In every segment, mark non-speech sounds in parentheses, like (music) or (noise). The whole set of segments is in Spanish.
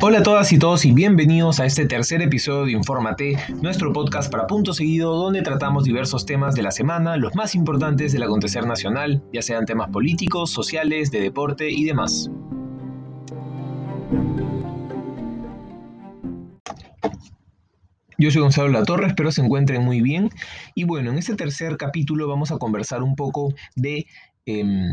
Hola a todas y todos y bienvenidos a este tercer episodio de Infórmate, nuestro podcast para punto seguido donde tratamos diversos temas de la semana, los más importantes del acontecer nacional, ya sean temas políticos, sociales, de deporte y demás. Yo soy Gonzalo La Torre, espero se encuentren muy bien. Y bueno, en este tercer capítulo vamos a conversar un poco de em,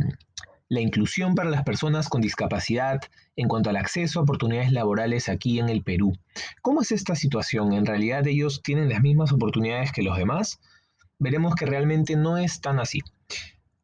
la inclusión para las personas con discapacidad en cuanto al acceso a oportunidades laborales aquí en el Perú. ¿Cómo es esta situación? ¿En realidad ellos tienen las mismas oportunidades que los demás? Veremos que realmente no es tan así.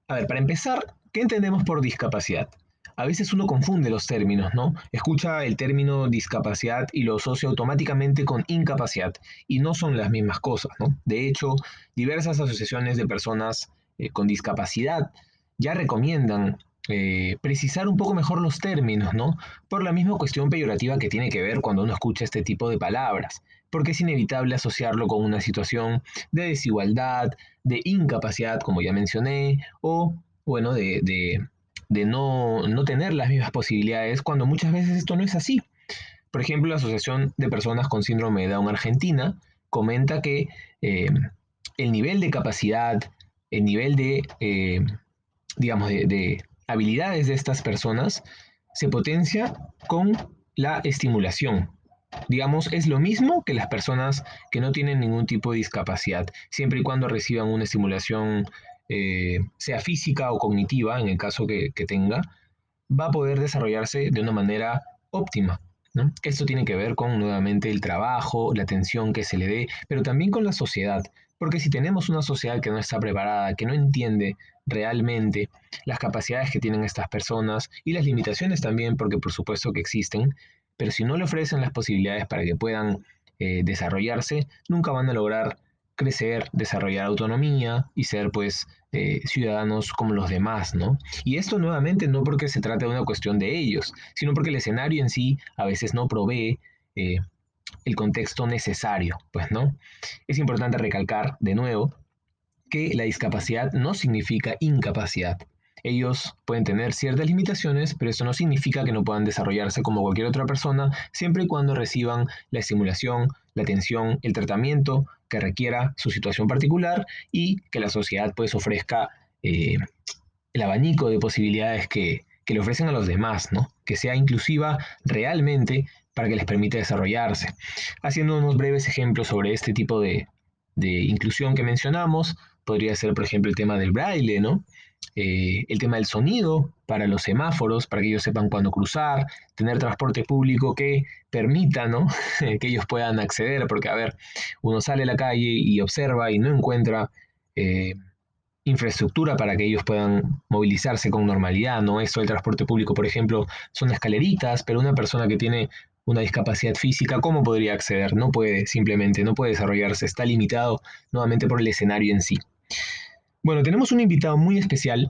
A ver, para empezar, ¿qué entendemos por discapacidad? A veces uno confunde los términos, ¿no? Escucha el término discapacidad y lo asocia automáticamente con incapacidad, y no son las mismas cosas, ¿no? De hecho, diversas asociaciones de personas eh, con discapacidad ya recomiendan eh, precisar un poco mejor los términos, ¿no? Por la misma cuestión peyorativa que tiene que ver cuando uno escucha este tipo de palabras, porque es inevitable asociarlo con una situación de desigualdad, de incapacidad, como ya mencioné, o, bueno, de, no, no tener las mismas posibilidades, cuando muchas veces esto no es así. Por ejemplo, la Asociación de Personas con Síndrome de Down Argentina comenta que eh, el nivel de capacidad, el nivel de, eh, digamos, de, habilidades de estas personas se potencia con la estimulación. Digamos, es lo mismo que las personas que no tienen ningún tipo de discapacidad, siempre y cuando reciban una estimulación, eh, sea física o cognitiva, en el caso que, tenga, va a poder desarrollarse de una manera óptima. Esto tiene que ver con nuevamente el trabajo, la atención que se le dé, pero también con la sociedad. Porque si tenemos una sociedad que no está preparada, que no entiende realmente las capacidades que tienen estas personas y las limitaciones también, porque por supuesto que existen, pero si no le ofrecen las posibilidades para que puedan eh, desarrollarse, nunca van a lograr crecer, desarrollar autonomía y ser pues eh, ciudadanos como los demás, ¿no? Y esto nuevamente no porque se trate de una cuestión de ellos, sino porque el escenario en sí a veces no provee eh, el contexto necesario, pues, ¿no? Es importante recalcar de nuevo que la discapacidad no significa incapacidad. Ellos pueden tener ciertas limitaciones, pero eso no significa que no puedan desarrollarse como cualquier otra persona, siempre y cuando reciban la estimulación, la atención, el tratamiento que requiera su situación particular y que la sociedad pues ofrezca eh, el abanico de posibilidades que, que le ofrecen a los demás, ¿no? Que sea inclusiva realmente para que les permita desarrollarse. Haciendo unos breves ejemplos sobre este tipo de, inclusión que mencionamos, podría ser, por ejemplo, el tema del braille, ¿no? Eh, el tema del sonido para los semáforos, para que ellos sepan cuándo cruzar, tener transporte público que permita ¿no? (laughs) que ellos puedan acceder, porque a ver, uno sale a la calle y observa y no encuentra eh, infraestructura para que ellos puedan movilizarse con normalidad, ¿no? Esto del transporte público, por ejemplo, son escaleritas, pero una persona que tiene una discapacidad física, ¿cómo podría acceder? No puede, simplemente, no puede desarrollarse, está limitado nuevamente por el escenario en sí. Bueno, tenemos un invitado muy especial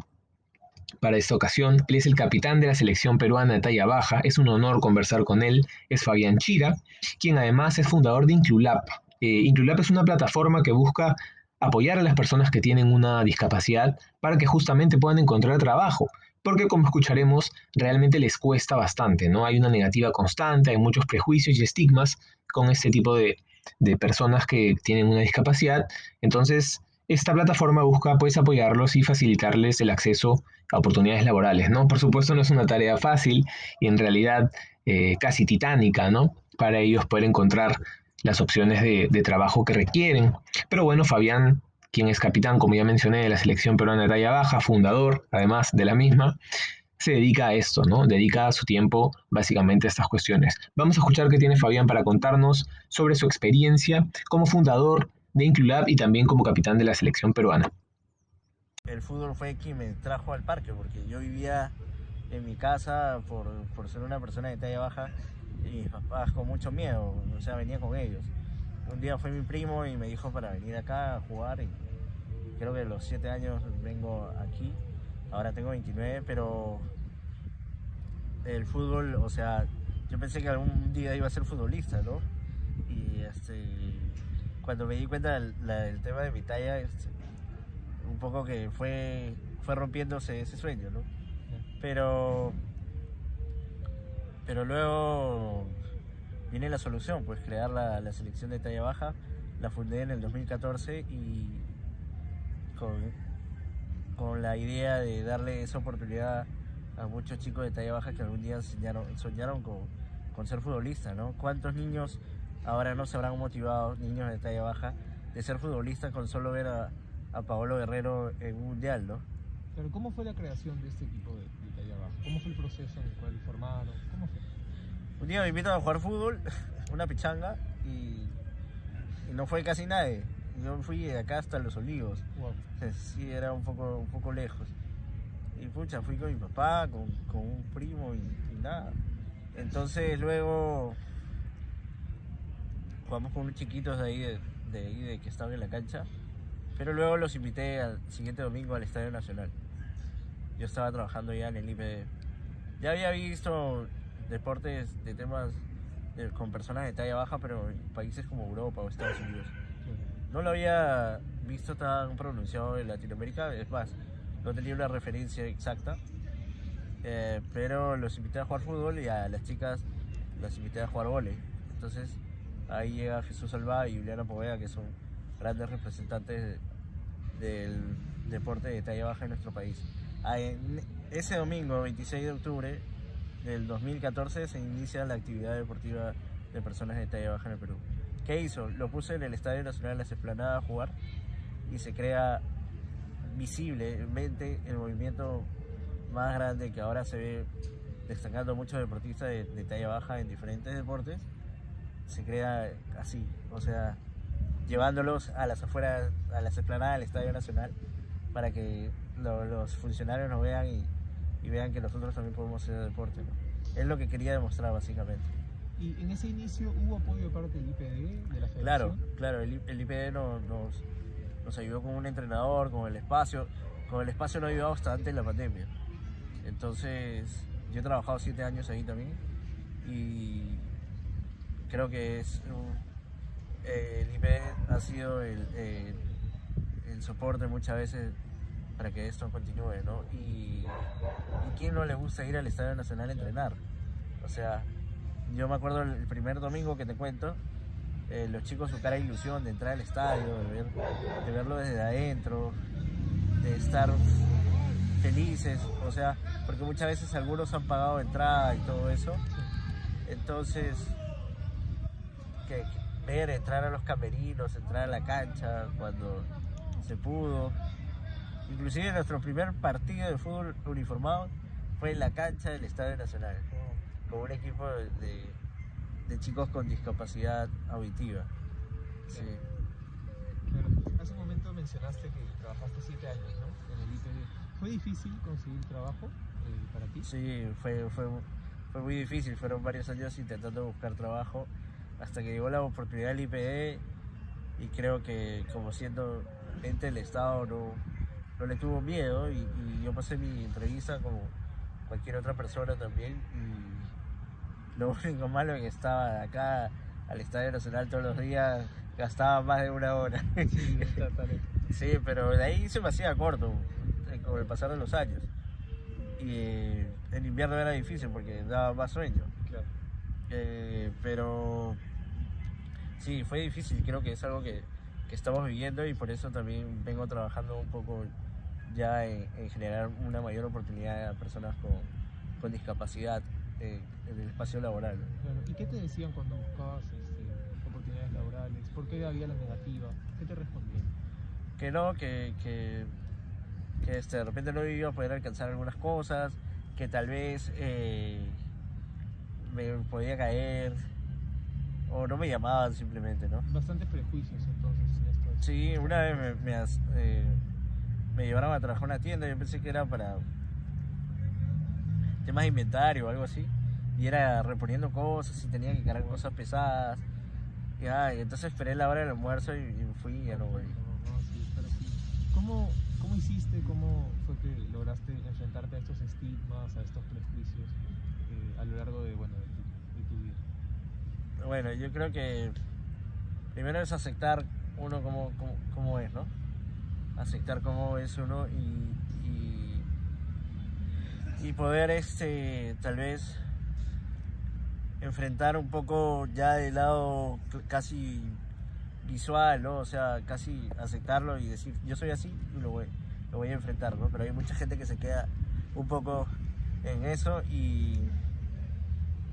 para esta ocasión. Él es el capitán de la selección peruana de talla baja. Es un honor conversar con él. Es Fabián Chira, quien además es fundador de Inclulab. Eh, Inclulab es una plataforma que busca apoyar a las personas que tienen una discapacidad para que justamente puedan encontrar trabajo porque como escucharemos, realmente les cuesta bastante, ¿no? Hay una negativa constante, hay muchos prejuicios y estigmas con este tipo de, personas que tienen una discapacidad. Entonces, esta plataforma busca pues apoyarlos y facilitarles el acceso a oportunidades laborales, ¿no? Por supuesto no es una tarea fácil y en realidad eh, casi titánica, ¿no? Para ellos poder encontrar las opciones de, de trabajo que requieren. Pero bueno, Fabián quien es capitán, como ya mencioné, de la selección peruana de talla baja, fundador además de la misma, se dedica a esto, ¿no? Dedica su tiempo básicamente a estas cuestiones. Vamos a escuchar qué tiene Fabián para contarnos sobre su experiencia como fundador de Inclulab y también como capitán de la selección peruana. El fútbol fue quien me trajo al parque, porque yo vivía en mi casa por, por ser una persona de talla baja y mis papás con mucho miedo, o sea, venía con ellos un día fue mi primo y me dijo para venir acá a jugar y creo que a los 7 años vengo aquí, ahora tengo 29, pero el fútbol, o sea, yo pensé que algún día iba a ser futbolista, ¿no? Y este, cuando me di cuenta del, tema de mi talla, este, un poco que fue, fue rompiéndose ese sueño, ¿no? Pero, pero luego viene la solución, pues crear la, la selección de talla baja. La fundé en el 2014 y con, con la idea de darle esa oportunidad a muchos chicos de talla baja que algún día soñaron, soñaron con, con ser futbolistas, ¿no? ¿Cuántos niños ahora no se habrán motivado, niños de talla baja, de ser futbolistas con solo ver a, a Paolo Guerrero en un mundial, ¿no? Pero ¿cómo fue la creación de este equipo de, de talla baja? ¿Cómo fue el proceso en el cual formaron? ¿Cómo fue? Un día me invitan a jugar fútbol, (laughs) una pichanga, y, y no fue casi nadie. Yo fui de acá hasta Los Olivos. Wow. Sí, era un poco, un poco lejos. Y pucha, fui con mi papá, con, con un primo y, y nada. Entonces luego jugamos con unos chiquitos de ahí, de, de ahí de que estaban en la cancha. Pero luego los invité al siguiente domingo al Estadio Nacional. Yo estaba trabajando ya en el IPD. Ya había visto deportes de temas de- con personas de talla baja, pero en países como Europa o Estados Unidos. No lo había visto tan pronunciado en Latinoamérica, es más, no tenía una referencia exacta. Eh, pero los invité a jugar fútbol y a las chicas las invité a jugar vóley. Entonces ahí llega Jesús Alba y Juliana Poveda, que son grandes representantes de- del deporte de talla baja en nuestro país. Ah, ese domingo, 26 de octubre del 2014, se inicia la actividad deportiva de personas de talla baja en el Perú. ¿Qué hizo? Lo puse en el Estadio Nacional Las Esplanadas a jugar y se crea visiblemente el movimiento más grande que ahora se ve destacando muchos deportistas de, talla baja en diferentes deportes. Se crea así, o sea, llevándolos a las afueras, a las esplanadas del Estadio Nacional para que lo- los funcionarios nos vean y, y vean que nosotros también podemos hacer deporte. ¿no? Es lo que quería demostrar básicamente. ¿Y en ese inicio hubo apoyo de parte del IPD, de la federación? Claro, claro, el, IPD nos, nos, nos ayudó con un entrenador, con el espacio. Con el espacio nos ha ayudado bastante en la pandemia. Entonces, yo he trabajado siete años ahí también y creo que es eh, el IPD ha sido el, el- el soporte muchas veces para que esto continúe, ¿no? Y, y quién no le gusta ir al Estadio Nacional a entrenar. O sea, yo me acuerdo el primer domingo que te cuento, eh, los chicos su cara de ilusión de entrar al estadio, de, ver- de verlo desde adentro, de estar felices, o sea, porque muchas veces algunos han pagado entrada y todo eso, entonces que ver entrar a los camerinos, entrar a la cancha cuando se pudo, inclusive nuestro primer partido de fútbol uniformado fue en la cancha del Estadio Nacional, con un equipo de, de- chicos con discapacidad auditiva. Sí. Claro. Hace un momento mencionaste que trabajaste siete años ¿no? en el IPD. ¿Fue difícil conseguir trabajo eh, para ti? Sí, fue, fue, fue muy difícil, fueron varios años intentando buscar trabajo hasta que llegó la oportunidad del IPD y creo que como siendo ente del Estado no, no le tuvo miedo y, y yo pasé mi entrevista como cualquier otra persona también y lo (laughs) único malo es que estaba acá al Estadio Nacional todos los días, gastaba más de una hora. (laughs) Sí, pero de ahí se me hacía corto eh, con el pasar de los años. Y eh, en invierno era difícil porque daba más sueño. Claro. Eh, pero sí, fue difícil. Creo que es algo que, que estamos viviendo y por eso también vengo trabajando un poco ya en, en generar una mayor oportunidad a personas con, con discapacidad eh, en el espacio laboral. Claro. ¿Y qué te decían cuando buscabas este, oportunidades laborales? ¿Por qué había la negativa? ¿Qué te respondían? que no, que, que, que, este, de repente no iba a poder alcanzar algunas cosas, que tal vez eh, me podía caer o no me llamaban simplemente, ¿no? Bastantes prejuicios entonces en esto. Sí, una vez me, me, eh, me llevaron a trabajar a una tienda, yo pensé que era para temas de inventario o algo así, y era reponiendo cosas y tenía que cargar cosas pesadas. Y, ah, y entonces esperé la hora del almuerzo y, y fui y ya no volví. No, no, sí, pero sí. ¿Cómo, ¿Cómo hiciste, cómo fue que lograste enfrentarte a estos estigmas, a estos prejuicios eh, a lo largo de, bueno, de, tu, de tu vida? Bueno, yo creo que primero es aceptar uno como, como, como es, ¿no? Aceptar cómo es uno y, y, poder, este, tal vez, enfrentar un poco ya del lado casi visual, ¿no? O sea, casi aceptarlo y decir, yo soy así y lo voy, lo voy a enfrentar, ¿no? Pero hay mucha gente que se queda un poco en eso y,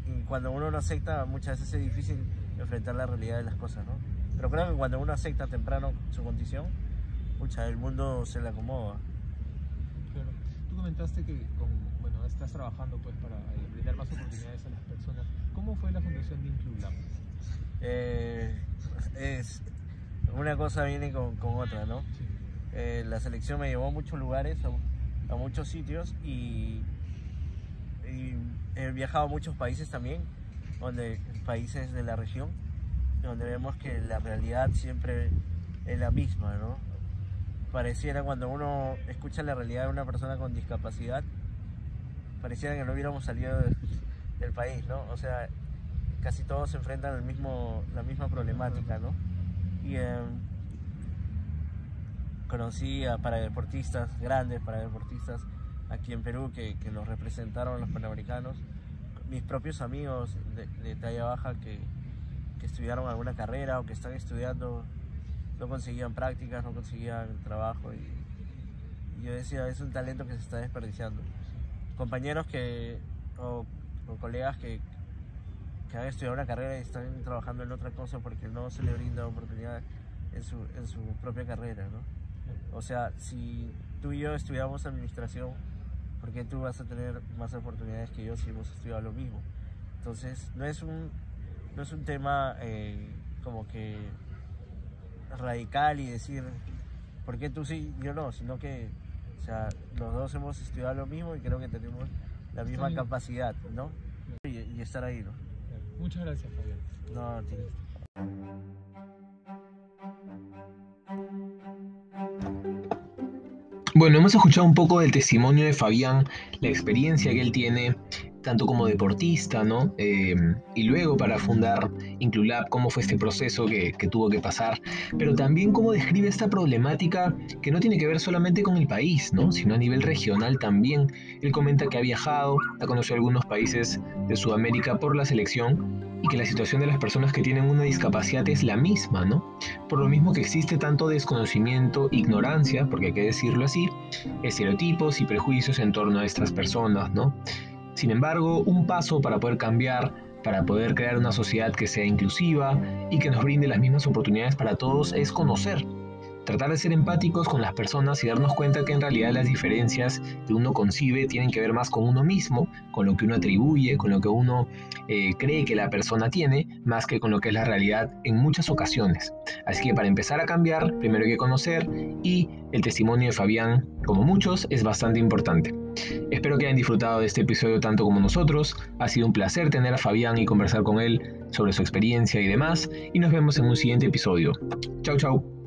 y cuando uno no acepta muchas veces es difícil enfrentar la realidad de las cosas, ¿no? Pero creo que cuando uno acepta temprano su condición, mucha, el mundo se le acomoda. Claro. Tú comentaste que con, bueno, estás trabajando pues para eh, brindar más oportunidades a las personas. ¿Cómo fue la fundación de Inclulab? Eh, es, una cosa viene con, con otra, ¿no? Sí. Eh, la selección me llevó a muchos lugares, a, a muchos sitios y, y he viajado a muchos países también, donde países de la región, donde vemos que la realidad siempre es la misma, ¿no? Pareciera cuando uno escucha la realidad de una persona con discapacidad, pareciera que no hubiéramos salido del, país, ¿no? O sea, casi todos se enfrentan al mismo, la misma problemática, ¿no? Y eh, conocí a paradeportistas, grandes paradeportistas aquí en Perú que, que nos representaron los panamericanos, mis propios amigos de, de talla baja que, que estudiaron alguna carrera o que están estudiando, no conseguían prácticas, no conseguían trabajo y, y yo decía, es un talento que se está desperdiciando. Compañeros que, o, o colegas que, que han estudiado una carrera y están trabajando en otra cosa porque no se le brinda oportunidad en su, en su propia carrera, ¿no? O sea, si tú y yo estudiamos administración, ¿por qué tú vas a tener más oportunidades que yo si hemos estudiado lo mismo? Entonces, no es un, no es un tema eh, como que radical y decir, ¿por qué tú sí, yo no? Sino que, o sea, los dos hemos estudiado lo mismo y creo que tenemos la misma capacidad, ¿no? Y, y estar ahí, ¿no? Muchas gracias, Fabián. No. Bueno, hemos escuchado un poco del testimonio de Fabián, la experiencia que él tiene, tanto como deportista, ¿no? Eh, y luego para fundar Inclulab, cómo fue este proceso que, que tuvo que pasar, pero también cómo describe esta problemática que no tiene que ver solamente con el país, ¿no? Sino a nivel regional también. Él comenta que ha viajado, ha conocido algunos países de Sudamérica por la selección y que la situación de las personas que tienen una discapacidad es la misma, ¿no? Por lo mismo que existe tanto desconocimiento, ignorancia, porque hay que decirlo así, estereotipos y prejuicios en torno a estas personas, ¿no? Sin embargo, un paso para poder cambiar, para poder crear una sociedad que sea inclusiva y que nos brinde las mismas oportunidades para todos es conocer. Tratar de ser empáticos con las personas y darnos cuenta que en realidad las diferencias que uno concibe tienen que ver más con uno mismo, con lo que uno atribuye, con lo que uno eh, cree que la persona tiene, más que con lo que es la realidad en muchas ocasiones. Así que para empezar a cambiar, primero hay que conocer y el testimonio de Fabián, como muchos, es bastante importante. Espero que hayan disfrutado de este episodio tanto como nosotros. Ha sido un placer tener a Fabián y conversar con él sobre su experiencia y demás. Y nos vemos en un siguiente episodio. Chau, chau.